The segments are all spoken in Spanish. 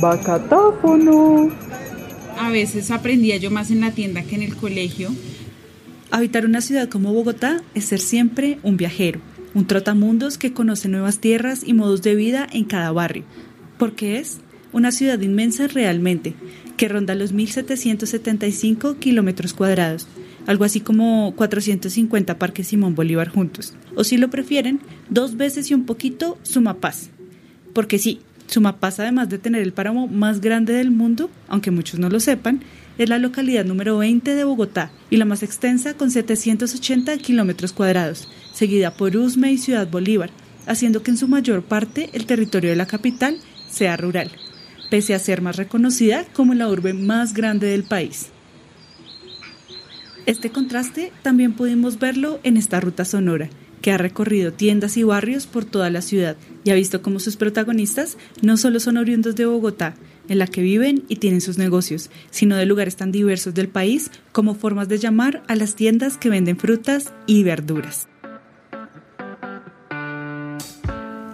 Bacatáfono. A veces aprendía yo más en la tienda que en el colegio. Habitar una ciudad como Bogotá es ser siempre un viajero, un trotamundos que conoce nuevas tierras y modos de vida en cada barrio, porque es una ciudad inmensa realmente, que ronda los 1.775 kilómetros cuadrados, algo así como 450 parques Simón Bolívar juntos, o si lo prefieren, dos veces y un poquito Sumapaz, porque sí, Sumapaz, además de tener el páramo más grande del mundo, aunque muchos no lo sepan, es la localidad número 20 de Bogotá y la más extensa con 780 kilómetros cuadrados, seguida por Usme y Ciudad Bolívar, haciendo que en su mayor parte el territorio de la capital sea rural, pese a ser más reconocida como la urbe más grande del país. Este contraste también pudimos verlo en esta ruta sonora, que ha recorrido tiendas y barrios por toda la ciudad y ha visto cómo sus protagonistas no solo son oriundos de Bogotá, en la que viven y tienen sus negocios, sino de lugares tan diversos del país como formas de llamar a las tiendas que venden frutas y verduras.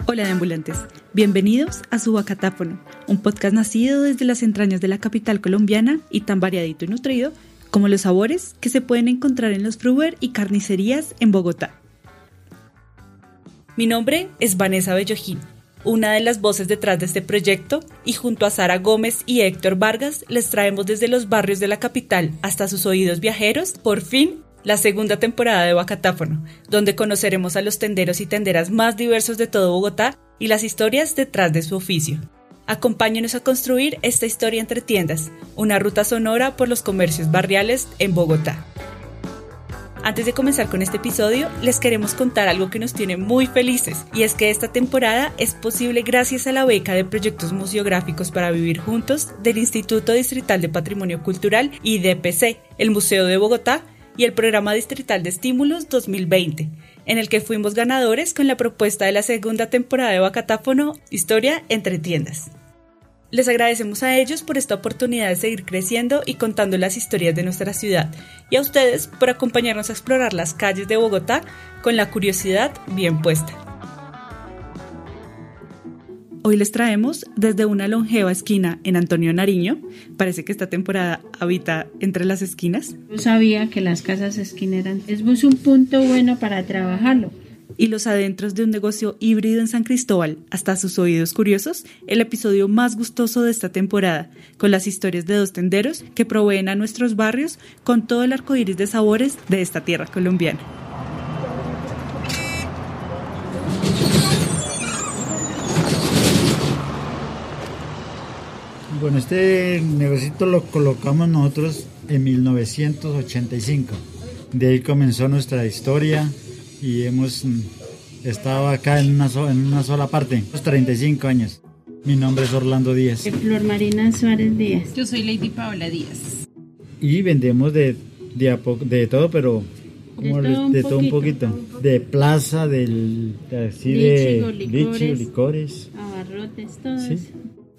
Hola de ambulantes, bienvenidos a Subacatáfono, un podcast nacido desde las entrañas de la capital colombiana y tan variadito y nutrido como los sabores que se pueden encontrar en los fruver y carnicerías en Bogotá. Mi nombre es Vanessa Bellojín, una de las voces detrás de este proyecto, y junto a Sara Gómez y Héctor Vargas les traemos desde los barrios de la capital hasta sus oídos viajeros, por fin, la segunda temporada de Bacatáfono, donde conoceremos a los tenderos y tenderas más diversos de todo Bogotá y las historias detrás de su oficio. Acompáñenos a construir esta historia entre tiendas, una ruta sonora por los comercios barriales en Bogotá. Antes de comenzar con este episodio, les queremos contar algo que nos tiene muy felices, y es que esta temporada es posible gracias a la beca de proyectos museográficos para vivir juntos del Instituto Distrital de Patrimonio Cultural y DPC, el Museo de Bogotá y el Programa Distrital de Estímulos 2020, en el que fuimos ganadores con la propuesta de la segunda temporada de Bacatáfono Historia entre tiendas. Les agradecemos a ellos por esta oportunidad de seguir creciendo y contando las historias de nuestra ciudad y a ustedes por acompañarnos a explorar las calles de Bogotá con la curiosidad bien puesta. Hoy les traemos desde una longeva esquina en Antonio Nariño. Parece que esta temporada habita entre las esquinas. Yo sabía que las casas esquineras es un punto bueno para trabajarlo y los adentros de un negocio híbrido en San Cristóbal, hasta sus oídos curiosos, el episodio más gustoso de esta temporada, con las historias de dos tenderos que proveen a nuestros barrios con todo el arco iris de sabores de esta tierra colombiana. Bueno, este negocio lo colocamos nosotros en 1985. De ahí comenzó nuestra historia y hemos mm, estado acá en una, en una sola parte, los 35 años. Mi nombre es Orlando Díaz. Flor Marina Suárez Díaz. Yo soy Lady Paola Díaz. Y vendemos de, de, de todo, pero de, todo, un, poquito. De plaza, del, así de licores, licores. Abarrotes, todo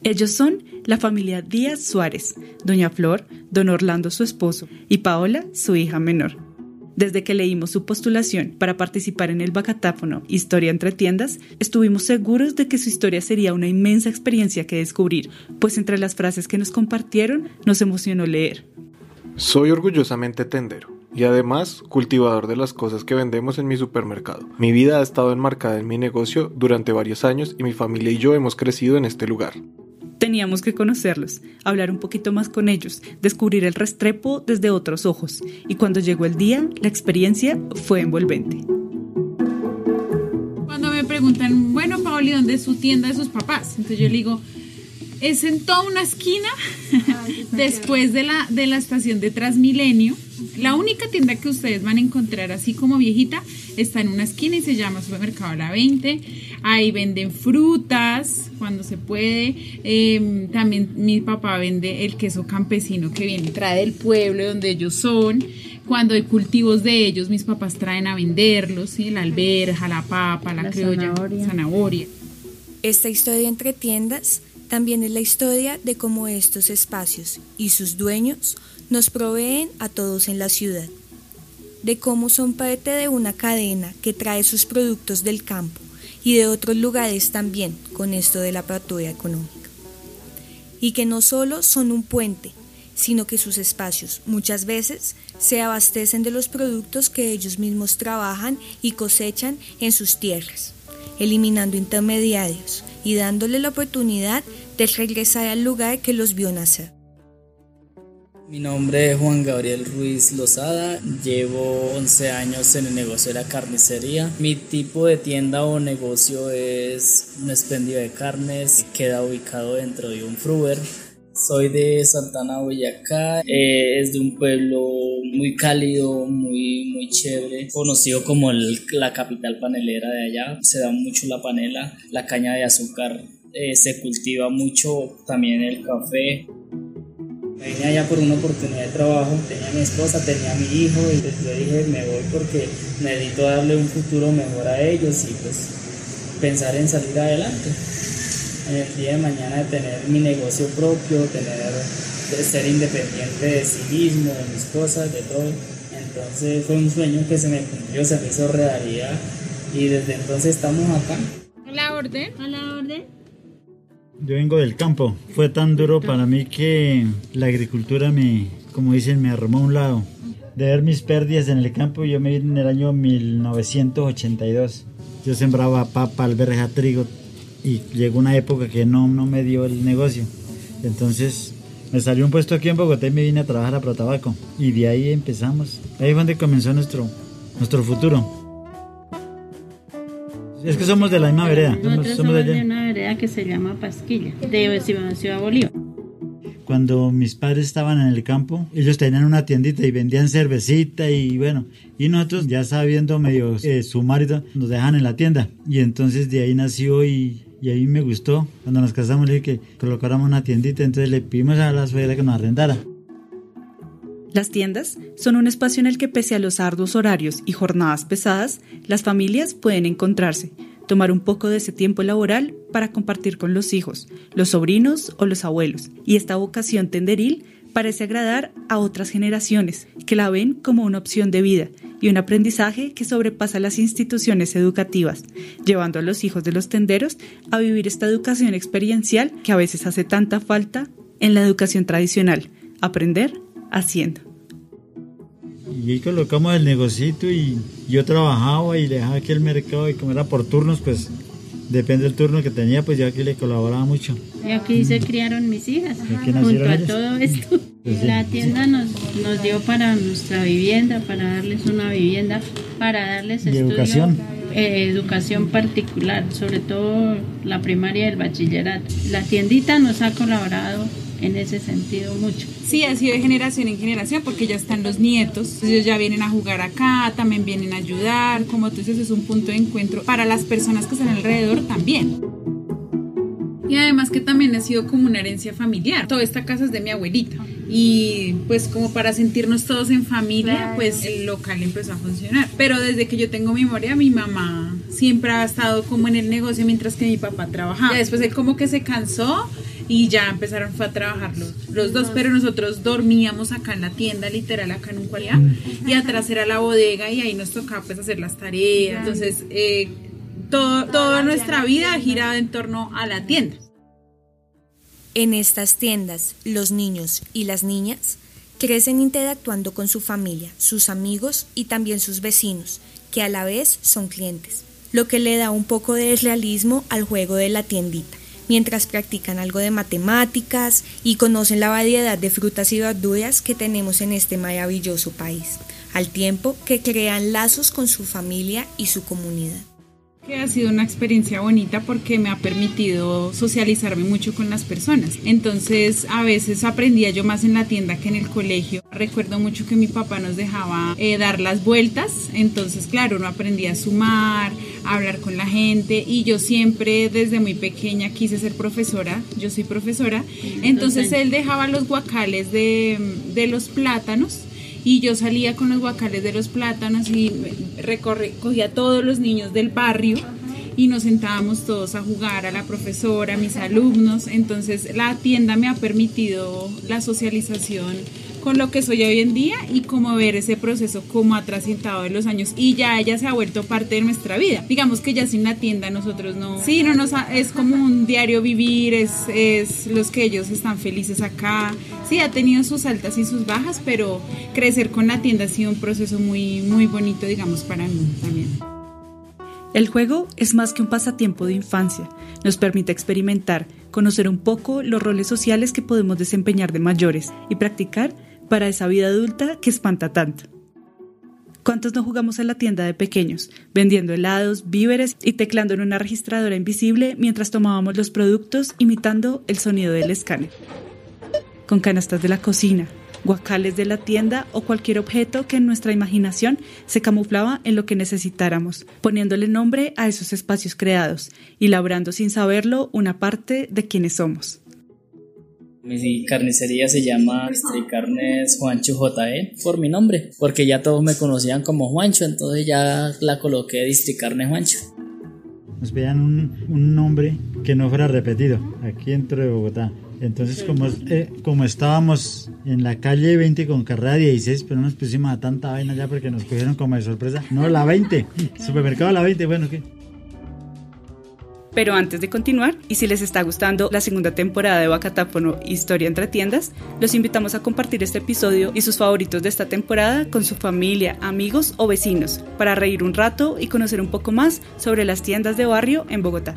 Ellos son la familia Díaz Suárez, doña Flor, don Orlando su esposo y Paola su hija menor. Desde que leímos su postulación para participar en el Bacatáfono Historia entre tiendas, estuvimos seguros de que su historia sería una inmensa experiencia que descubrir, pues entre las frases que nos compartieron nos emocionó leer. Soy orgullosamente tendero y además cultivador de las cosas que vendemos en mi supermercado. Mi vida ha estado enmarcada en mi negocio durante varios años y mi familia y yo hemos crecido en este lugar. Teníamos que conocerlos, hablar un poquito más con ellos, descubrir el Restrepo desde otros ojos, y cuando llegó el día, la experiencia fue envolvente. Cuando me preguntan, bueno, Paoli, ¿dónde es su tienda de sus papás? Entonces yo le digo, es en toda una esquina, después de la, de la estación de Transmilenio. La única tienda que ustedes van a encontrar así como viejita está en una esquina y se llama Supermercado La 20 Ahí venden frutas cuando se puede. Em, también mi papá vende el queso campesino que viene, trae del pueblo donde ellos son. Cuando hay cultivos de ellos, mis papás traen a venderlos, ¿sí? la alberja, la papa, la, criolla, zanahoria. zanahoria. Esta historia entre tiendas también es la historia de cómo estos espacios y sus dueños nos proveen a todos en la ciudad, de cómo son parte de una cadena que trae sus productos del campo y de otros lugares también con esto de la apertura económica. Y que no solo son un puente, sino que sus espacios muchas veces se abastecen de los productos que ellos mismos trabajan y cosechan en sus tierras, eliminando intermediarios y dándole la oportunidad regresar al lugar que los vio nacer. Mi nombre es Juan Gabriel Ruiz Lozada, llevo 11 años en el negocio de la carnicería. Mi tipo de tienda o negocio es un expendio de carnes, queda ubicado dentro de un fruber. Soy de Santana, Boyacá, eh, es de un pueblo muy cálido, muy, muy chévere, conocido como la capital panelera de allá. Se da mucho la panela, la caña de azúcar eh, se cultiva mucho, también el café. Me vine allá por una oportunidad de trabajo, tenía mi esposa, tenía mi hijo y pues yo dije me voy porque necesito darle un futuro mejor a ellos y pues pensar en salir adelante en el día de mañana de tener mi negocio propio, tener, de ser independiente de sí mismo, de mis cosas, de todo. Entonces fue un sueño que se me cumplió, se me hizo realidad y desde entonces estamos acá. La orden. la orden. Yo vengo del campo. Fue tan duro para mí que la agricultura me, como dicen, me arrumó a un lado. De ver mis pérdidas en el campo, yo me vine en el año 1982. Yo sembraba papa, alberja, trigo, y llegó una época que no, no me dio el negocio. Entonces me salió un puesto aquí en Bogotá y me vine a trabajar a Protabaco. Y de ahí empezamos. Ahí fue donde comenzó nuestro, nuestro futuro. Es que somos de la misma vereda. Nosotros somos, de, una vereda que se llama Pasquilla, de Ciudad Bolívar. Cuando mis padres estaban en el campo, ellos tenían una tiendita y vendían cervecita y bueno, y nosotros ya sabiendo medio eh, sumar y todo, nos dejan en la tienda. Y entonces de ahí nació y y ahí me gustó. Cuando nos casamos le dije que colocáramos una tiendita, entonces le pedimos a la suegra que nos arrendara. Las tiendas son un espacio en el que pese a los arduos horarios y jornadas pesadas, las familias pueden encontrarse, tomar un poco de ese tiempo laboral para compartir con los hijos, los sobrinos o los abuelos. Y esta vocación tenderil parece agradar a otras generaciones que la ven como una opción de vida y un aprendizaje que sobrepasa las instituciones educativas, llevando a los hijos de los tenderos a vivir esta educación experiencial que a veces hace tanta falta en la educación tradicional, aprender haciendo. Y ahí colocamos el negocito y yo trabajaba y dejaba aquí el mercado y como era por turnos, pues depende del turno que tenía, pues yo aquí le colaboraba mucho. Y aquí se criaron mis hijas, junto a todo esto. Pues la tienda nos, nos dio para nuestra vivienda, para darles una vivienda, para darles educación. Eh, educación particular, sobre todo la primaria y el bachillerato. La tiendita nos ha colaborado en ese sentido mucho. Sí, ha sido de generación en generación porque ya están los nietos, ellos ya vienen a jugar acá, también vienen a ayudar, como tú dices, es un punto de encuentro para las personas que están alrededor también. Y además que también ha sido como una herencia familiar. Toda esta casa es de mi abuelita. Y pues como para sentirnos todos en familia, pues el local empezó a funcionar. Pero desde que yo tengo memoria, mi mamá siempre ha estado como en el negocio mientras que mi papá trabajaba. Y después él como que se cansó y ya empezaron a trabajar los, dos, pero nosotros dormíamos acá en la tienda, literal acá en un cualidad, y atrás era la bodega y ahí nos tocaba pues hacer las tareas. Entonces, eh, todo, toda nuestra vida ha girado en torno a la tienda. En estas tiendas, los niños y las niñas crecen interactuando con su familia, sus amigos y también sus vecinos, que a la vez son clientes, lo que le da un poco de realismo al juego de la tiendita, mientras practican algo de matemáticas y conocen la variedad de frutas y verduras que tenemos en este maravilloso país, al tiempo que crean lazos con su familia y su comunidad. Que ha sido una experiencia bonita porque me ha permitido socializarme mucho con las personas. Entonces, a veces aprendía yo más en la tienda que en el colegio. Recuerdo mucho que mi papá nos dejaba eh, dar las vueltas. Entonces, claro, uno aprendía a sumar, a hablar con la gente. Y yo siempre, desde muy pequeña, quise ser profesora. Yo soy profesora. Entonces, él dejaba los guacales de, de los plátanos y yo salía con los guacales de los plátanos y recorrí, cogía a todos los niños del barrio y nos sentábamos todos a jugar, a la profesora, a mis alumnos. Entonces la tienda me ha permitido la socialización con lo que soy hoy en día y como ver ese proceso como ha trascendado en los años y ya ella se ha vuelto parte de nuestra vida. Digamos que ya sin la tienda nosotros no, sí, no nos es como un diario vivir, es, es los que ellos están felices acá. Sí, ha tenido sus altas y sus bajas, pero crecer con la tienda ha sido un proceso muy, muy bonito, digamos, para mí también. El juego es más que un pasatiempo de infancia. Nos permite experimentar, conocer un poco los roles sociales que podemos desempeñar de mayores y practicar para esa vida adulta que espanta tanto. ¿Cuántos no jugamos en la tienda de pequeños, vendiendo helados, víveres y teclando en una registradora invisible mientras tomábamos los productos imitando el sonido del escáner? Con canastas de la cocina, guacales de la tienda o cualquier objeto que en nuestra imaginación se camuflaba en lo que necesitáramos, poniéndole nombre a esos espacios creados y labrando sin saberlo una parte de quienes somos. Mi carnicería se llama Carnes Juancho JE por mi nombre, porque ya todos me conocían como Juancho, entonces ya la coloqué Carnes Juancho. Nos pedían un, nombre que no fuera repetido aquí dentro de Bogotá. Entonces, como, eh, como estábamos en la calle 20 con carrera 16, pero no nos pusimos a tanta vaina ya porque nos cogieron como de sorpresa. No, la 20, supermercado la 20, bueno, ¿qué? Pero antes de continuar, y si les está gustando la segunda temporada de Bacatáfono Historia entre tiendas, los invitamos a compartir este episodio y sus favoritos de esta temporada con su familia, amigos o vecinos, para reír un rato y conocer un poco más sobre las tiendas de barrio en Bogotá.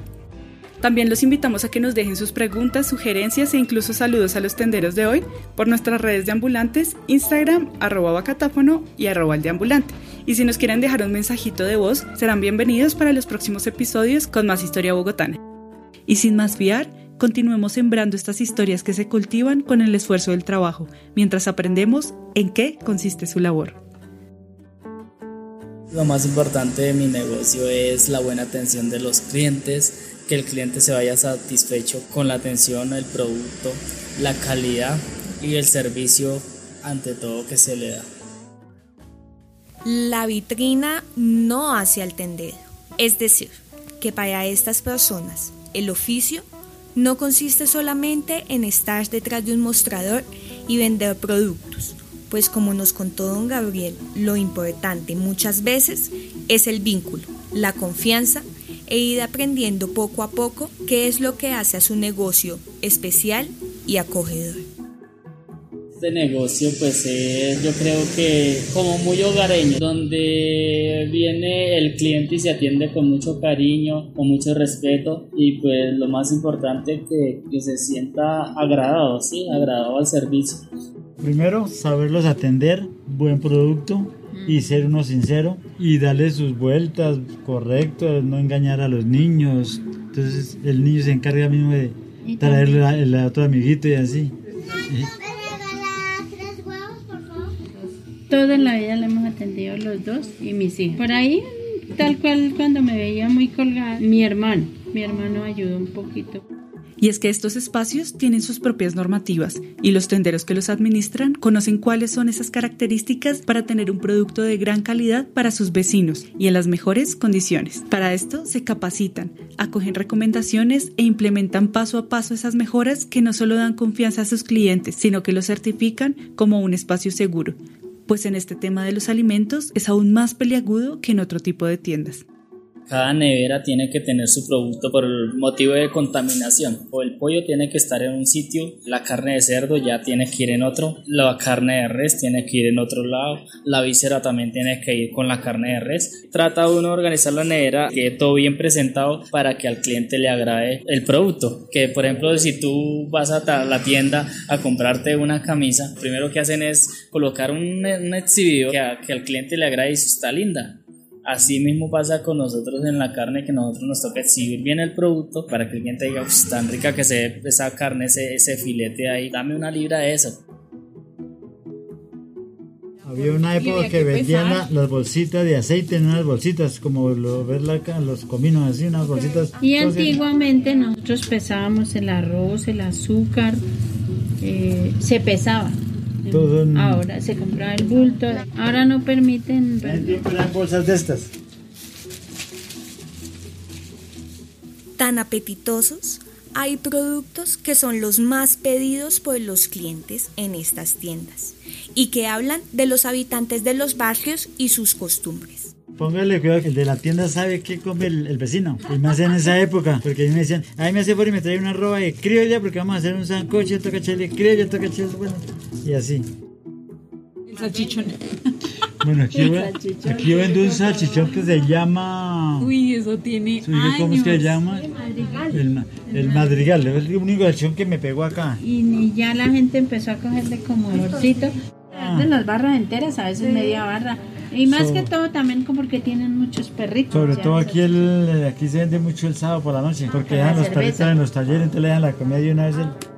También los invitamos a que nos dejen sus preguntas, sugerencias e incluso saludos a los tenderos de hoy por nuestras redes de ambulantes, Instagram, arroba bacatáfono y arroba de ambulante. Y si nos quieren dejar un mensajito de voz, serán bienvenidos para los próximos episodios con más historia bogotana. Y sin más fiar, continuemos sembrando estas historias que se cultivan con el esfuerzo del trabajo, mientras aprendemos en qué consiste su labor. Lo más importante de mi negocio es la buena atención de los clientes, que el cliente se vaya satisfecho con la atención, el producto, la calidad y el servicio ante todo que se le da. La vitrina no hace al tendero, es decir, que para estas personas el oficio no consiste solamente en estar detrás de un mostrador y vender productos, pues como nos contó don Gabriel, lo importante muchas veces es el vínculo, la confianza e ir aprendiendo poco a poco qué es lo que hace a su negocio especial y acogedor. Este negocio pues es yo creo que como muy hogareño, donde viene el cliente y se atiende con mucho cariño, con mucho respeto y pues lo más importante que, que se sienta agradado, sí, agradado al servicio. Primero, saberlos atender, buen producto, y ser uno sincero y darle sus vueltas correctas, no engañar a los niños. Entonces el niño se encarga mismo de traerle el otro amiguito y así. Toda en la vida le hemos atendido los dos y mis hijos. Por ahí, tal cual cuando me veía muy colgada, mi hermano, mi hermano ayudó un poquito. Y es que estos espacios tienen sus propias normativas y los tenderos que los administran conocen cuáles son esas características para tener un producto de gran calidad para sus vecinos y en las mejores condiciones. Para esto se capacitan, acogen recomendaciones e implementan paso a paso esas mejoras que no solo dan confianza a sus clientes, sino que los certifican como un espacio seguro, pues en este tema de los alimentos es aún más peliagudo que en otro tipo de tiendas. Cada nevera tiene que tener su producto por motivo de contaminación. O el pollo tiene que estar en un sitio, la carne de cerdo ya tiene que ir en otro, la carne de res tiene que ir en otro lado, la víscera también tiene que ir con la carne de res. Trata uno de organizar la nevera, que todo bien presentado para que al cliente le agrade el producto. Que por ejemplo, si tú vas a la tienda a comprarte una camisa, primero que hacen es colocar un, exhibidor que, que al cliente le agrade y está linda Así mismo pasa con nosotros en la carne, que nosotros nos toca exhibir bien el producto para que el cliente diga, tan rica que se ve esa carne, ese, ese filete ahí, dame una libra de eso. Había una época que, vendían las bolsitas de aceite en unas bolsitas, como lo ves los cominos así, unas bolsitas. Y antiguamente nosotros pesábamos el arroz, el azúcar, eh, se pesaba. Ahora se compra el bulto. Ahora no permiten. Las bolsas de estas. Tan apetitosos, hay productos que son los más pedidos por los clientes en estas tiendas y que hablan de los habitantes de los barrios y sus costumbres. Póngale cuidado que el de la tienda sabe qué come el, vecino. Y más en esa época, porque a mí me decían, ay me hace por y me trae una roba de criolla porque vamos a hacer un sancoche, toca chile criolla, toca chile, bueno, y así. El salchichón. Bueno, aquí, aquí vendo un salchichón que se llama... Uy, eso tiene ¿Cómo es que se llama? El madrigal. El, madrigal, es el único salchichón que me pegó acá. Y ya la gente empezó a cogerle como olorcito. Ah. De las barras enteras, a veces media barra. Y más que todo también como porque tienen muchos perritos. Sobre todo aquí el, aquí se vende mucho el sábado por la noche, porque dejan los perritos en los talleres, entonces le dan la comida y una vez el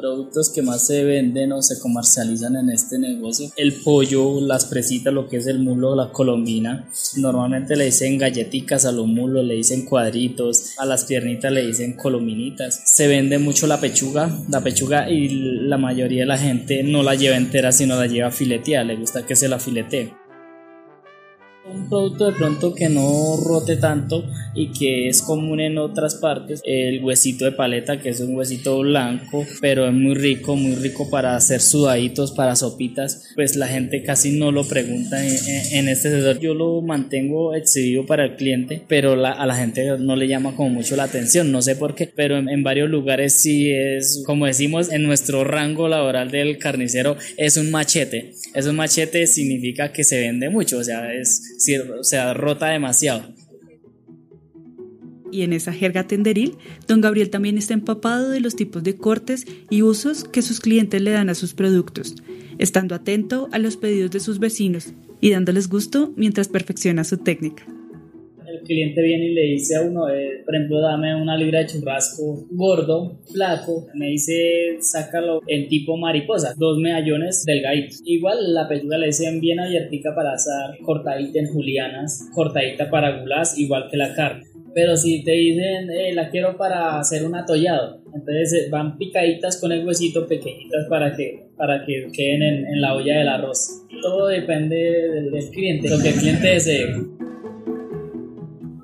productos que más se venden o se comercializan en este negocio. El pollo, las presitas, lo que es el mulo, la colombina. Normalmente le dicen galletitas a los mulos, le dicen cuadritos, a las piernitas le dicen colominitas. Se vende mucho la pechuga, la pechuga y la mayoría de la gente no la lleva entera, sino la lleva fileteada, le gusta que se la filetee un producto de pronto que no rote tanto y que es común en otras partes, el huesito de paleta, que es un huesito blanco, pero es muy rico, muy rico para hacer sudaditos, para sopitas, pues la gente casi no lo pregunta en, este sector. Yo lo mantengo exhibido para el cliente, pero a la gente no le llama como mucho la atención, no sé por qué, pero en, en varios lugares sí es, como decimos, en nuestro rango laboral del carnicero es un machete. Es un machete significa que se vende mucho, o sea, es o sea, rota demasiado. Y en esa jerga tenderil, don Gabriel también está empapado de los tipos de cortes y usos que sus clientes le dan a sus productos, estando atento a los pedidos de sus vecinos y dándoles gusto mientras perfecciona su técnica cliente viene y le dice a uno, eh, por ejemplo, dame una libra de churrasco gordo, flaco, me dice, sácalo en tipo mariposa, dos medallones delgaditos. Igual la pechuga le dicen bien abiertica para asar, cortadita en julianas, cortadita para gulas, igual que la carne. Pero si te dicen, eh, la quiero para hacer un atollado, entonces eh, van picaditas con el huesito pequeñitas para que, para que queden en, en la olla del arroz. Todo depende del, del cliente, lo que el cliente desee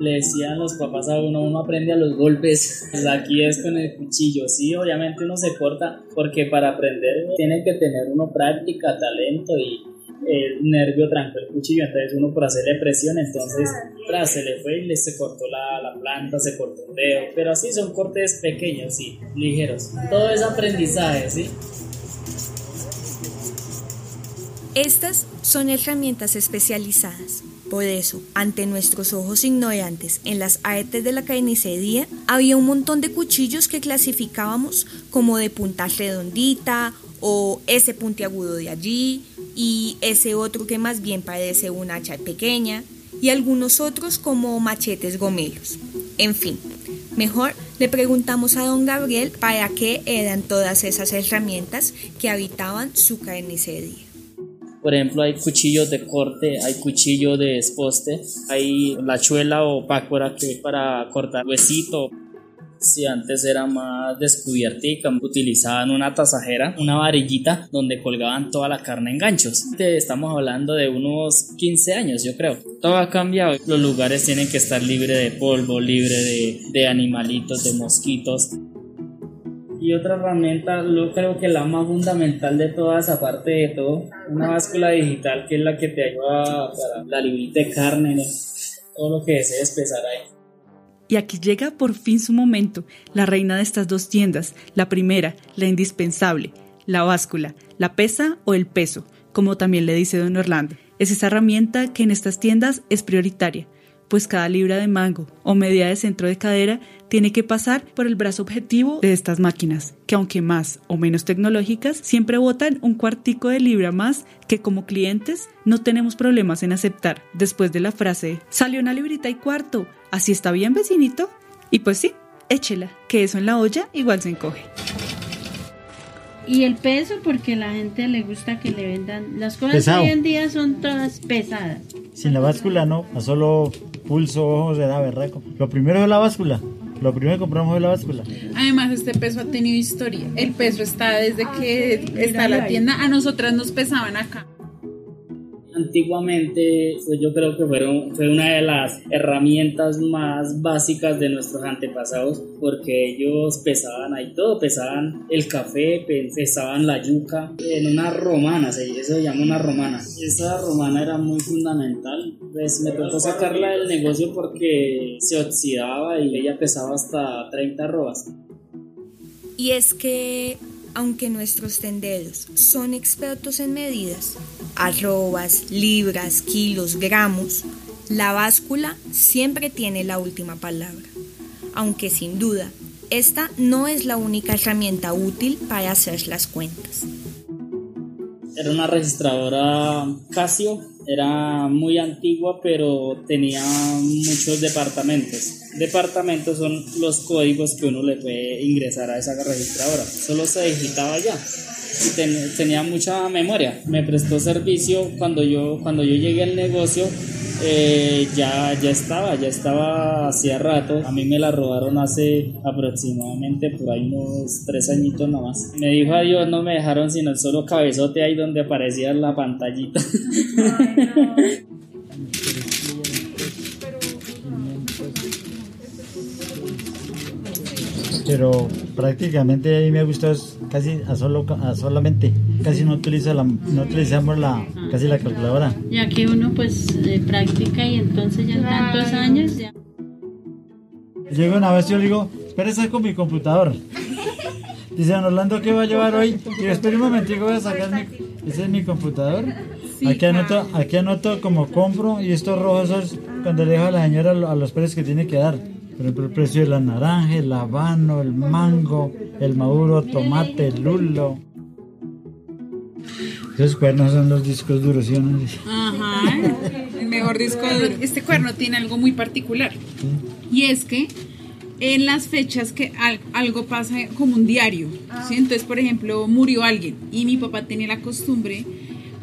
le decían los papás a uno, uno aprende a los golpes, pues aquí es con el cuchillo, sí, obviamente uno se corta porque para aprender tiene que tener uno práctica, talento y el nervio trancó el cuchillo, entonces uno por hacerle presión, entonces tras se le fue y le se cortó la, la planta, se cortó un dedo, pero así son cortes pequeños, sí, ligeros, todo es aprendizaje, sí. Estas son herramientas especializadas por eso, ante nuestros ojos ignorantes en las artes de la carnicería, había un montón de cuchillos que clasificábamos como de punta redondita o ese puntiagudo de allí y ese otro que más bien parece una hacha pequeña y algunos otros como machetes gomelos. En fin, mejor le preguntamos a don Gabriel para qué eran todas esas herramientas que habitaban su carnicería. Por ejemplo, hay cuchillos de corte, hay cuchillo de esposte, hay la chuela o pácora que es para cortar huesito. Si antes era más descubiertica, utilizaban una tasajera, una varillita donde colgaban toda la carne en ganchos. Estamos hablando de unos 15 años, yo creo. Todo ha cambiado. Los lugares tienen que estar libres de polvo, libre de, de animalitos, de mosquitos. Y otra herramienta, yo creo que la más fundamental de todas, aparte de todo, una báscula digital que es la que te ayuda para la librita de carne, todo lo que desees pesar ahí. Y aquí llega por fin su momento, la reina de estas dos tiendas, la primera, la indispensable, la báscula, la pesa o el peso, como también le dice don Orlando. Es esa herramienta que en estas tiendas es prioritaria, pues cada libra de mango o medida de centro de cadera tiene que pasar por el brazo objetivo de estas máquinas, que aunque más o menos tecnológicas, siempre botan un cuartico de libra más que como clientes no tenemos problemas en aceptar después de la frase salió una librita y cuarto, así está bien vecinito. Y pues sí, échela, que eso en la olla igual se encoge. Y el peso, porque la gente le gusta que le vendan. Las cosas hoy en día son todas pesadas. Sin la báscula no, a solo pulso, ojos de da berraco. Lo primero es la báscula. Lo primero que compramos es la báscula. Además, este peso ha tenido historia. El peso está desde que está la tienda. A nosotras nos pesaban acá. Antiguamente, pues yo creo que fueron, fue una de las herramientas más básicas de nuestros antepasados, porque ellos pesaban ahí todo, pesaban el café, pesaban la yuca, en una romana, eso se llama una romana. Esa romana era muy fundamental, pues me tocó sacarla del negocio porque se oxidaba y ella pesaba hasta 30 robas. Y es que aunque nuestros tenderos son expertos en medidas, arrobas, libras, kilos, gramos, la báscula siempre tiene la última palabra. Aunque sin duda, esta no es la única herramienta útil para hacer las cuentas. Era una registradora Casio, era muy antigua pero tenía muchos departamentos. Departamentos son los códigos que uno le puede ingresar a esa registradora. Solo se digitaba ya y tenía mucha memoria. Me prestó servicio cuando yo, cuando yo llegué al negocio. Eh, ya, ya estaba, ya estaba hacía rato. A mí me la robaron hace aproximadamente por ahí unos tres añitos nomás. Me dijo adiós, no me dejaron sino el solo cabezote ahí donde aparecía la pantallita. pero prácticamente a mí me gusta casi a solo a solamente. Casi no utiliza la no utilizamos la casi la calculadora. Ya que uno pues eh, practica y entonces ya tantos años ya. Llega una vez yo le digo espera con mi computador dice don Orlando ¿qué va a llevar hoy? y yo espera un momentico voy a sacar mi ese es mi computador. Aquí anoto aquí anoto como compro y estos rojos cuando le dejo a la señora a los precios que tiene que dar por ejemplo, el precio de la naranja, el habano, el mango, el maduro, tomate, el lulo. Esos cuernos son los discos duros, ¿sí Ajá, el mejor disco duro. Este cuerno tiene algo muy particular. Y es que en las fechas que algo pasa como un diario. ¿sí? Entonces, por ejemplo, murió alguien y mi papá tenía la costumbre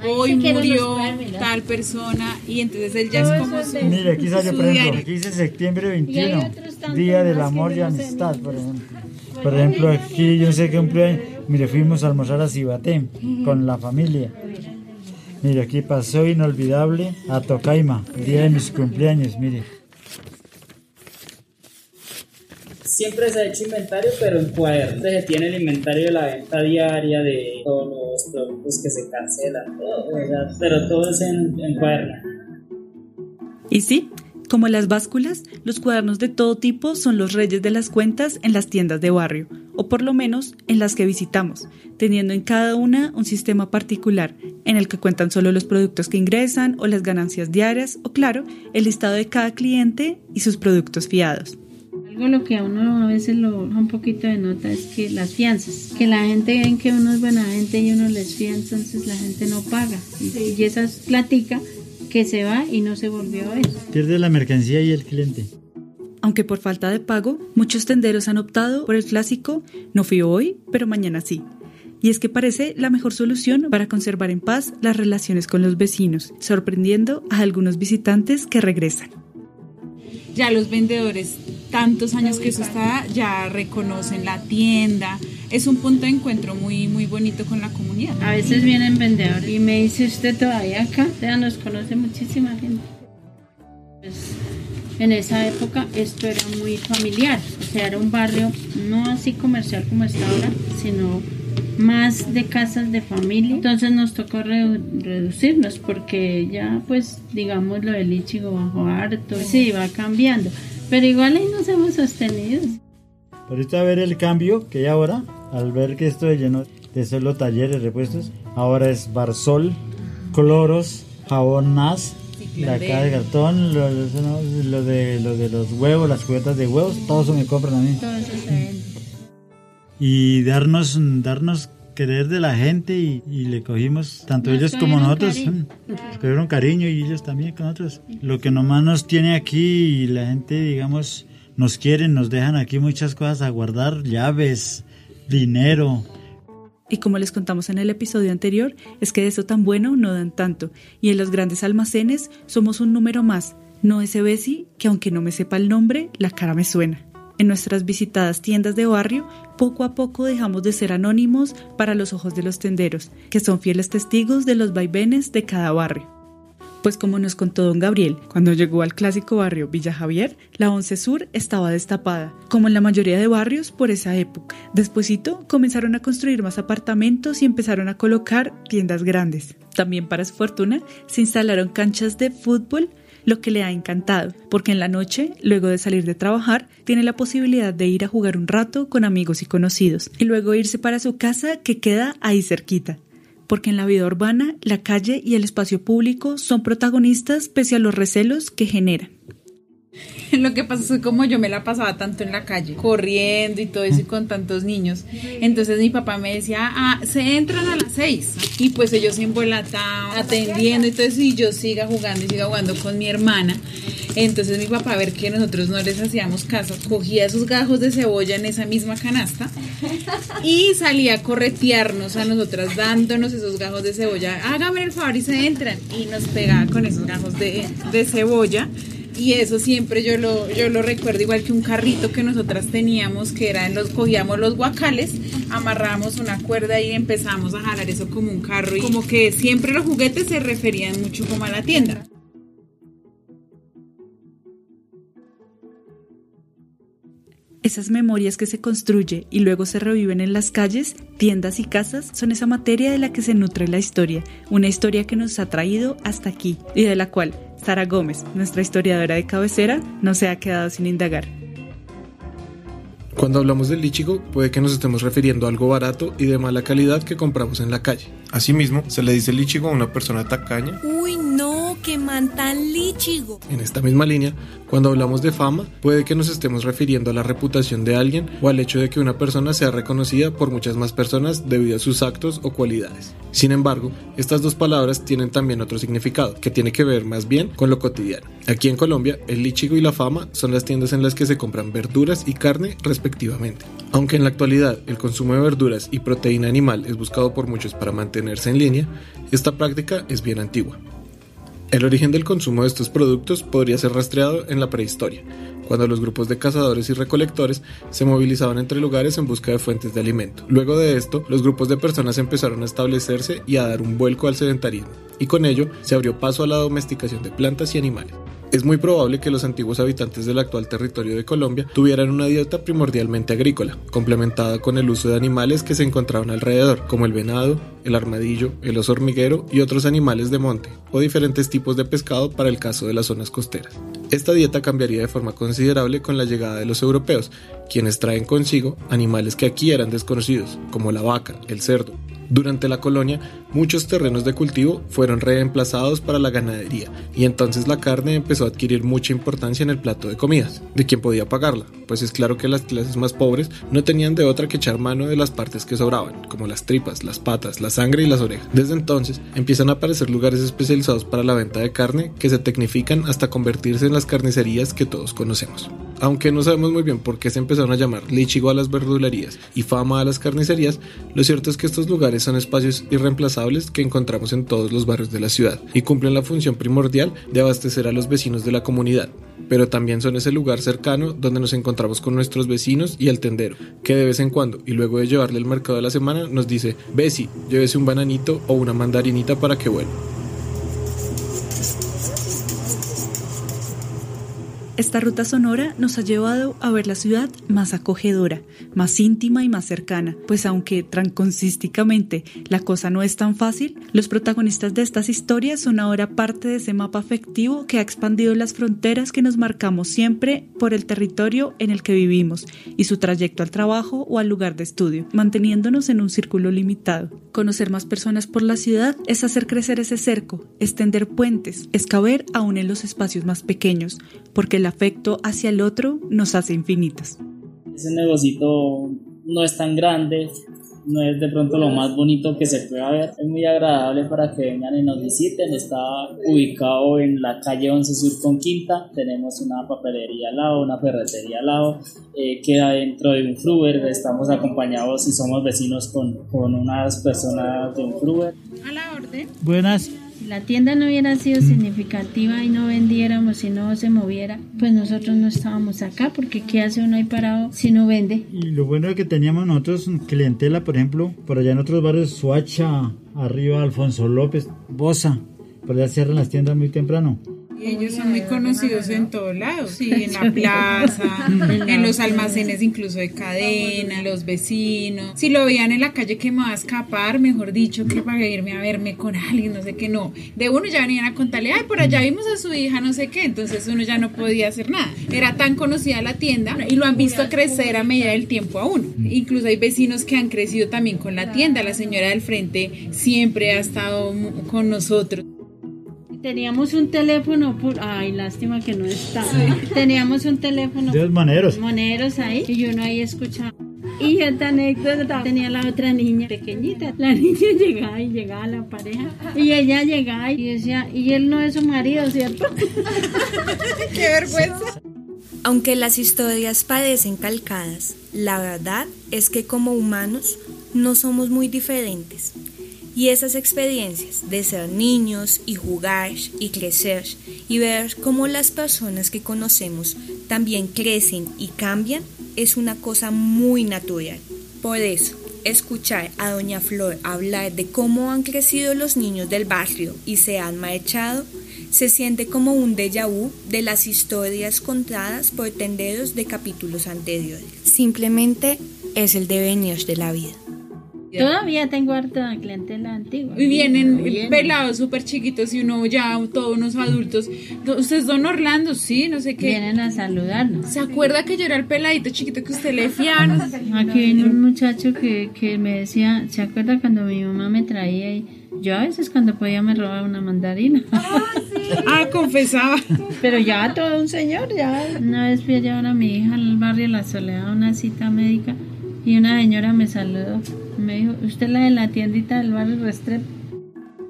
hoy murió tal persona y entonces él ya es como su, Mire, aquí sale, por ejemplo, aquí dice septiembre 21, Día del Amor y Amistad, por ejemplo. Por ejemplo, aquí yo sé que cumpleaños, mire, fuimos a almorzar a Cibaté con la familia. Mire, aquí pasó inolvidable a Tocaima, día de mis cumpleaños, mire. Siempre se ha hecho inventario, pero en cuadernos. Se tiene el inventario de la venta diaria, de todos los productos que se cancelan, todo, pero todo es en, en cuaderno. Y sí, como las básculas, los cuadernos de todo tipo son los reyes de las cuentas en las tiendas de barrio, o por lo menos en las que visitamos, teniendo en cada una un sistema particular, en el que cuentan solo los productos que ingresan o las ganancias diarias, o claro, el listado de cada cliente y sus productos fiados. Algo lo que a uno a veces lo un poquito de nota es que las fianzas, que la gente ven que uno es buena gente y uno les fía, entonces la gente no paga. Y, esa es platica que se va y no se volvió a ver. Pierde la mercancía y el cliente. Aunque por falta de pago, muchos tenderos han optado por el clásico no fui hoy, pero mañana sí. Y es que parece la mejor solución para conservar en paz las relaciones con los vecinos, sorprendiendo a algunos visitantes que regresan ya los vendedores, tantos años que eso está, ya reconocen la tienda. Es un punto de encuentro muy, muy bonito con la comunidad. A veces vienen vendedores y me dice usted todavía acá, ya nos conoce muchísima gente. Pues, en esa época esto era muy familiar, o sea, era un barrio no así comercial como está ahora, sino más de casas de familia. Entonces nos tocó reducirnos porque ya pues digamos lo del Ichigo bajó harto, sí, va cambiando. Pero igual ahí nos hemos sostenido. Ahorita ver el cambio que hay ahora, al ver que esto es lleno de solo talleres, repuestos, ahora es Barsol, cloros, jabón NAS, la caja de cartón, lo, de, lo de los huevos, las cubetas de huevos, todo eso me compran a mí. Todo eso se y darnos, darnos querer de la gente y, le cogimos, tanto ellos como nosotros, cariño. cogieron cariño y ellos también con nosotros. Lo que nomás nos tiene aquí y la gente, digamos, nos quieren, nos dejan aquí muchas cosas a guardar, llaves, dinero. Y como les contamos en el episodio anterior, es que de eso tan bueno no dan tanto. Y en los grandes almacenes somos un número más, no ese Bessie que aunque no me sepa el nombre, la cara me suena. En nuestras visitadas tiendas de barrio, poco a poco dejamos de ser anónimos para los ojos de los tenderos, que son fieles testigos de los vaivenes de cada barrio. Pues como nos contó don Gabriel, cuando llegó al clásico barrio Villa Javier, la 11 Sur estaba destapada, como en la mayoría de barrios por esa época. Despuésito comenzaron a construir más apartamentos y empezaron a colocar tiendas grandes. También para su fortuna se instalaron canchas de fútbol, lo que le ha encantado, porque en la noche, luego de salir de trabajar, tiene la posibilidad de ir a jugar un rato con amigos y conocidos, y luego irse para su casa que queda ahí cerquita porque en la vida urbana la calle y el espacio público son protagonistas pese a los recelos que generan. Lo que pasa es que como yo me la pasaba tanto en la calle, corriendo y todo eso y con tantos niños, entonces mi papá me decía, ah, se entran a las seis. Y pues ellos se embolataban, atendiendo y todo eso, y yo siga jugando y siga jugando con mi hermana. Entonces mi papá, a ver que nosotros no les hacíamos caso, cogía esos gajos de cebolla en esa misma canasta y salía a corretearnos a nosotras dándonos esos gajos de cebolla. Hágame el favor y se entran. Y nos pegaba con esos gajos de, de cebolla y eso siempre yo lo, yo lo recuerdo igual que un carrito que nosotras teníamos, que era en los, cogíamos los guacales, amarrábamos una cuerda y empezamos a jalar eso como un carro y como que siempre los juguetes se referían mucho como a la tienda. Esas memorias que se construye y luego se reviven en las calles, tiendas y casas son esa materia de la que se nutre la historia, una historia que nos ha traído hasta aquí y de la cual Sara Gómez, nuestra historiadora de cabecera, no se ha quedado sin indagar. Cuando hablamos del lichigo, puede que nos estemos refiriendo a algo barato y de mala calidad que compramos en la calle. Asimismo, se le dice lichigo a una persona tacaña. Uy, no, que man tan lichigo. En esta misma línea, cuando hablamos de fama, puede que nos estemos refiriendo a la reputación de alguien o al hecho de que una persona sea reconocida por muchas más personas debido a sus actos o cualidades. Sin embargo, estas dos palabras tienen también otro significado, que tiene que ver más bien con lo cotidiano. Aquí en Colombia, el lichigo y la fama son las tiendas en las que se compran verduras y carne respectivamente. Aunque en la actualidad el consumo de verduras y proteína animal es buscado por muchos para mantenerse en línea, esta práctica es bien antigua. El origen del consumo de estos productos podría ser rastreado en la prehistoria, cuando los grupos de cazadores y recolectores se movilizaban entre lugares en busca de fuentes de alimento. Luego de esto, los grupos de personas empezaron a establecerse y a dar un vuelco al sedentarismo, y con ello se abrió paso a la domesticación de plantas y animales. Es muy probable que los antiguos habitantes del actual territorio de Colombia tuvieran una dieta primordialmente agrícola, complementada con el uso de animales que se encontraban alrededor, como el venado, el armadillo, el oso hormiguero y otros animales de monte, o diferentes tipos de pescado para el caso de las zonas costeras. Esta dieta cambiaría de forma considerable con la llegada de los europeos, quienes traen consigo animales que aquí eran desconocidos, como la vaca, el cerdo, durante la colonia, muchos terrenos de cultivo fueron reemplazados para la ganadería y entonces la carne empezó a adquirir mucha importancia en el plato de comidas. ¿De quién podía pagarla? Pues es claro que las clases más pobres no tenían de otra que echar mano de las partes que sobraban, como las tripas, las patas, la sangre y las orejas. Desde entonces empiezan a aparecer lugares especializados para la venta de carne que se tecnifican hasta convertirse en las carnicerías que todos conocemos. Aunque no sabemos muy bien por qué se empezaron a llamar lichigo a las verdulerías y fama a las carnicerías, lo cierto es que estos lugares son espacios irreemplazables que encontramos en todos los barrios de la ciudad y cumplen la función primordial de abastecer a los vecinos de la comunidad. Pero también son ese lugar cercano donde nos encontramos con nuestros vecinos y el tendero, que de vez en cuando y luego de llevarle el mercado de la semana nos dice, Besi, llévese un bananito o una mandarinita para que vuelva. Esta ruta sonora nos ha llevado a ver la ciudad más acogedora, más íntima y más cercana, pues aunque transconsísticamente la cosa no es tan fácil, los protagonistas de estas historias son ahora parte de ese mapa afectivo que ha expandido las fronteras que nos marcamos siempre por el territorio en el que vivimos y su trayecto al trabajo o al lugar de estudio, manteniéndonos en un círculo limitado. Conocer más personas por la ciudad es hacer crecer ese cerco, extender puentes, es caber aún en los espacios más pequeños, porque el afecto hacia el otro nos hace infinitas. Ese negocito no es tan grande, no es de pronto lo más bonito que se pueda ver. Es muy agradable para que vengan y nos visiten. Está ubicado en la calle 11 Sur con Quinta. Tenemos una papelería al lado, una ferretería al lado. Eh, queda dentro de un Fruber. Estamos acompañados y somos vecinos con, con unas personas de un Fruber. A la orden. Buenas. Si la tienda no hubiera sido significativa y no vendiéramos y no se moviera, pues nosotros no estábamos acá, porque ¿qué hace uno ahí parado si no vende? Y lo bueno es que teníamos nosotros clientela, por ejemplo, por allá en otros barrios, Suacha, arriba Alfonso López, Bosa, por allá cierran las tiendas muy temprano. Y ellos son muy conocidos en todos lados, sí, en la plaza, en los almacenes incluso de cadena, los vecinos. Si lo veían en la calle que me va a escapar, mejor dicho, que para irme a verme con alguien, no sé qué, no. De uno ya venían a contarle, ay, por allá vimos a su hija, no sé qué, entonces uno ya no podía hacer nada. Era tan conocida la tienda y lo han visto crecer a medida del tiempo a uno. Incluso hay vecinos que han crecido también con la tienda. La señora del frente siempre ha estado con nosotros. Teníamos un teléfono, por... ay, lástima que no está. Teníamos un teléfono. De los moneros. Moneros ahí, y yo no ahí escuchaba. Y esta anécdota tenía la otra niña pequeñita. La niña llegaba y llegaba a la pareja. Y ella llegaba y decía, y él no es su marido, ¿cierto? ¡Qué vergüenza! Aunque las historias parecen calcadas, la verdad es que como humanos no somos muy diferentes. Y esas experiencias de ser niños y jugar y crecer y ver cómo las personas que conocemos también crecen y cambian es una cosa muy natural. Por eso, escuchar a Doña Flor hablar de cómo han crecido los niños del barrio y se han marchado, se siente como un déjà vu de las historias contadas por tenderos de capítulos anteriores. Simplemente es el devenir de la vida. Todavía tengo harta clientela antigua. Y vienen pelados súper chiquitos y uno ya, todos unos adultos. ¿Usted es don Orlando? Sí, no sé qué. Vienen a saludarnos. ¿Se acuerda que yo era el peladito chiquito que usted le fiaba? Aquí viene un muchacho que, que me decía, ¿se acuerda cuando mi mamá me traía y yo a veces cuando podía me robaba una mandarina. Ah, confesaba. Pero ya todo un señor, ya. Una vez fui a llevar a mi hija al barrio La Soledad a una cita médica y una señora me saludó. Me dijo, ¿usted la de la tiendita del barrio Restrepo?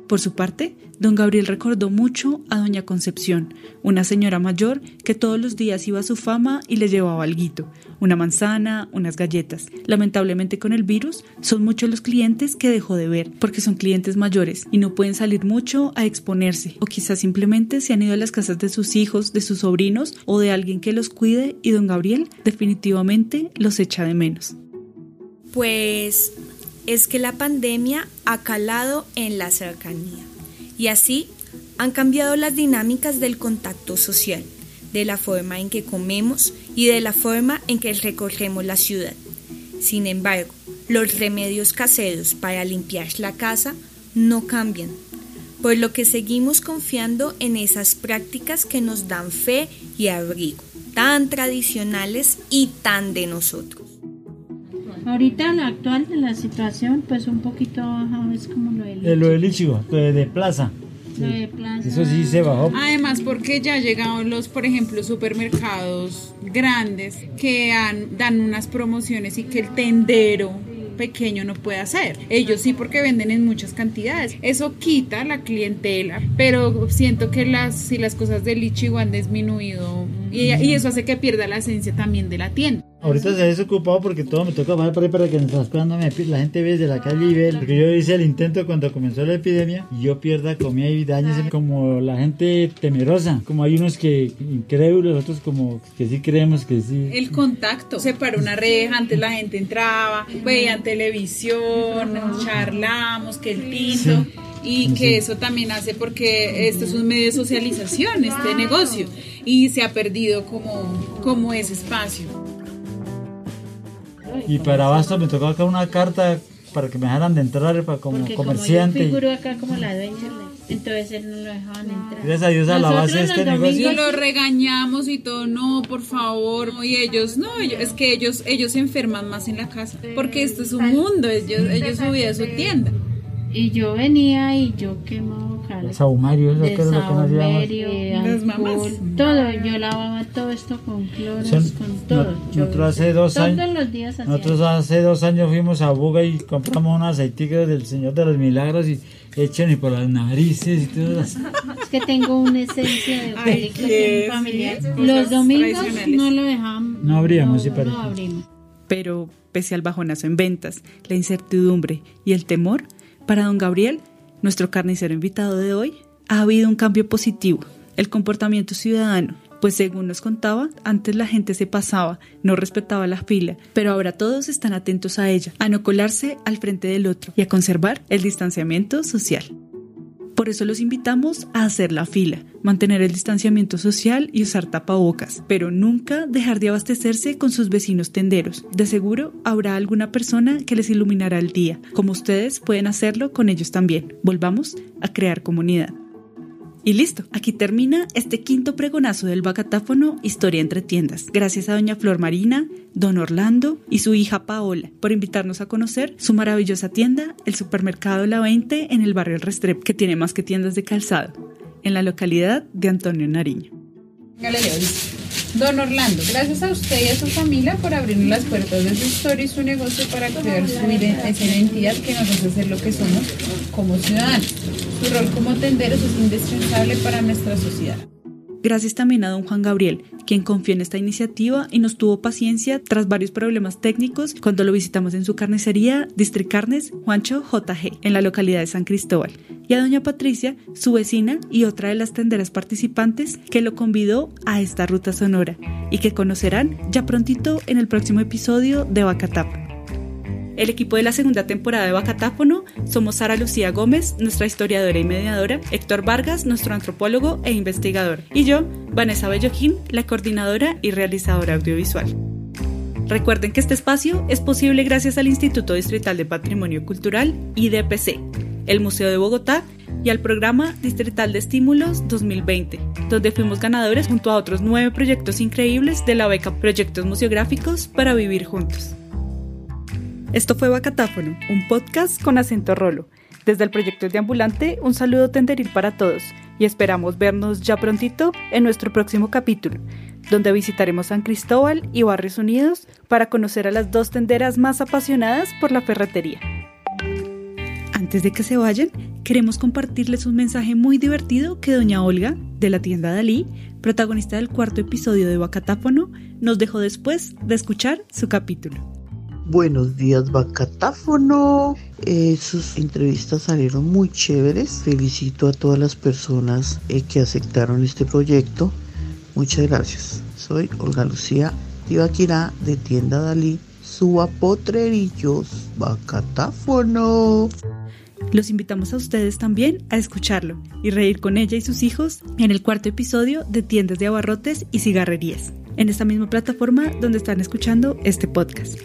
Por su parte, don Gabriel recordó mucho a doña Concepción, una señora mayor que todos los días iba a su fama y le llevaba alguito, una manzana, unas galletas. Lamentablemente con el virus son muchos los clientes que dejó de ver, porque son clientes mayores y no pueden salir mucho a exponerse, o quizás simplemente se han ido a las casas de sus hijos, de sus sobrinos o de alguien que los cuide y don Gabriel definitivamente los echa de menos. Pues es que la pandemia ha calado en la cercanía y así han cambiado las dinámicas del contacto social, de la forma en que comemos y de la forma en que recorremos la ciudad. Sin embargo, los remedios caseros para limpiar la casa no cambian, por lo que seguimos confiando en esas prácticas que nos dan fe y abrigo, tan tradicionales y tan de nosotros. Ahorita la actual de la situación, pues un poquito bajado es como lo del Eh, lo del Ichigo, de, de plaza. Lo de plaza. Eso sí se bajó. Además, porque ya llegaron los, por ejemplo, supermercados grandes que han- dan unas promociones y que el tendero pequeño no puede hacer. Ellos sí porque venden en muchas cantidades. Eso quita la clientela, pero siento que las si las cosas del Ichigo han disminuido y, y eso hace que pierda la esencia también de la tienda. Ahorita se ha desocupado porque todo me toca bajar para que mientras cuando me pi- la gente ve desde la calle y ve. Porque yo hice el intento cuando comenzó la epidemia y yo pierda comida y daños como la gente temerosa. Como hay unos que incrédulos, otros como que sí creemos que sí. El contacto. Se paró una reja, antes la gente entraba, veían televisión, charlamos, que el tinto. Y que eso también hace porque esto es un medio de socialización, este negocio. Y se ha perdido como, como ese espacio. Y para abasto me tocó acá una carta para que me dejaran de entrar para como Porque comerciante. como yo figuro acá como la dueña, entonces él no lo dejaban entrar. Gracias a Dios a la base de Nosotros este los negocio. Y lo regañamos y todo, no, por favor. Y ellos, no, ellos- es que ellos, ellos se enferman más en la casa. Porque esto es un mundo, ellos, ellos su vida es su tienda. Y yo venía y yo quemaba calas. Sahumario, eso que es lo que nos saumerio, Las mamás. todo. Yo lavaba todo esto con cloros, Son- con todo. no- nosotros hace dos todos años- los días hacía Nosotros hace dos años fuimos a Buga y compramos unos aceiticos del Señor de los Milagros y echan y por las narices y todo eso. Es que tengo una esencia de película qué familiar. Los domingos no lo dejamos. No abríamos, sí, no, parece. no abrimos. Pero, pese al bajonazo en ventas, la incertidumbre y el temor, para don Gabriel, nuestro carnicero invitado de hoy, ha habido un cambio positivo, el comportamiento ciudadano, pues según nos contaba, antes la gente se pasaba, no respetaba la fila, pero ahora todos están atentos a ella, a no colarse al frente del otro y a conservar el distanciamiento social. Por eso los invitamos a hacer la fila, mantener el distanciamiento social y usar tapabocas, pero nunca dejar de abastecerse con sus vecinos tenderos. De seguro habrá alguna persona que les iluminará el día, como ustedes pueden hacerlo con ellos también. Volvamos a crear comunidad. Y listo, aquí termina este quinto pregonazo del Bacatáfono Historia entre tiendas. Gracias a doña Flor Marina, don Orlando y su hija Paola por invitarnos a conocer su maravillosa tienda, el supermercado La 20 en el barrio El Restrep, que tiene más que tiendas de calzado, en la localidad de Antonio Nariño. Don Orlando, gracias a usted y a su familia por abrirnos las puertas de su historia y su negocio para crear su esa identidad que nos hace ser lo que somos como ciudadanos. Su rol como tenderos es indispensable para nuestra sociedad. Gracias también a don Juan Gabriel, quien confió en esta iniciativa y nos tuvo paciencia tras varios problemas técnicos cuando lo visitamos en su carnicería Districarnes Juancho JG, en la localidad de San Cristóbal. Y a doña Patricia, su vecina y otra de las tenderas participantes, que lo convidó a esta ruta sonora y que conocerán ya prontito en el próximo episodio de Bacatap. El equipo de la segunda temporada de Bacatáfono somos Sara Lucía Gómez, nuestra historiadora y mediadora, Héctor Vargas, nuestro antropólogo e investigador, y yo, Vanessa Bellojín, la coordinadora y realizadora audiovisual. Recuerden que este espacio es posible gracias al Instituto Distrital de Patrimonio Cultural, IDPC, el Museo de Bogotá y al programa Distrital de Estímulos 2020, donde fuimos ganadores junto a otros nueve proyectos increíbles de la beca Proyectos Museográficos para Vivir Juntos. Esto fue Bacatáfono, un podcast con acento rolo. Desde el proyecto de Ambulante, un saludo tenderil para todos y esperamos vernos ya prontito en nuestro próximo capítulo, donde visitaremos San Cristóbal y Barrios Unidos para conocer a las dos tenderas más apasionadas por la ferretería. Antes de que se vayan, queremos compartirles un mensaje muy divertido que doña Olga, de la tienda Dalí, protagonista del cuarto episodio de Bacatáfono, nos dejó después de escuchar su capítulo. Buenos días, Bacatáfono. Eh, sus entrevistas salieron muy chéveres. Felicito a todas las personas eh, que aceptaron este proyecto. Muchas gracias. Soy Olga Lucía Tibaquirá de Tienda Dalí. Suba potrerillos, Bacatáfono. Los invitamos a ustedes también a escucharlo y reír con ella y sus hijos en el cuarto episodio de Tiendas de Abarrotes y Cigarrerías, en esta misma plataforma donde están escuchando este podcast.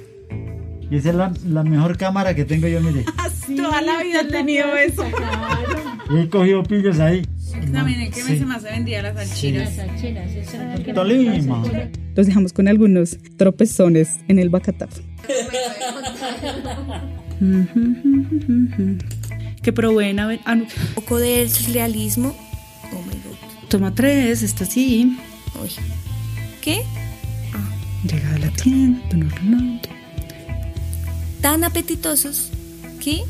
Y esa es la, mejor cámara que tengo yo, mire. Toda la vida he tenido eso. Y he cogido pillos ahí. El que me más se vendía las salchiras. Tolima. Los dejamos con algunos tropezones en el bacataf. que proveen a ver. Ah, Un poco del realismo. Oh my god. Toma tres, está así. Uy. ¿Qué? Llega a la tienda, no, no, tan apetitosos que...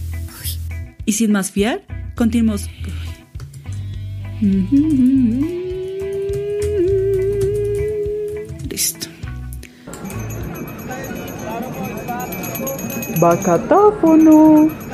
Y sin más fiar, continuamos. Listo. Bacatáfono.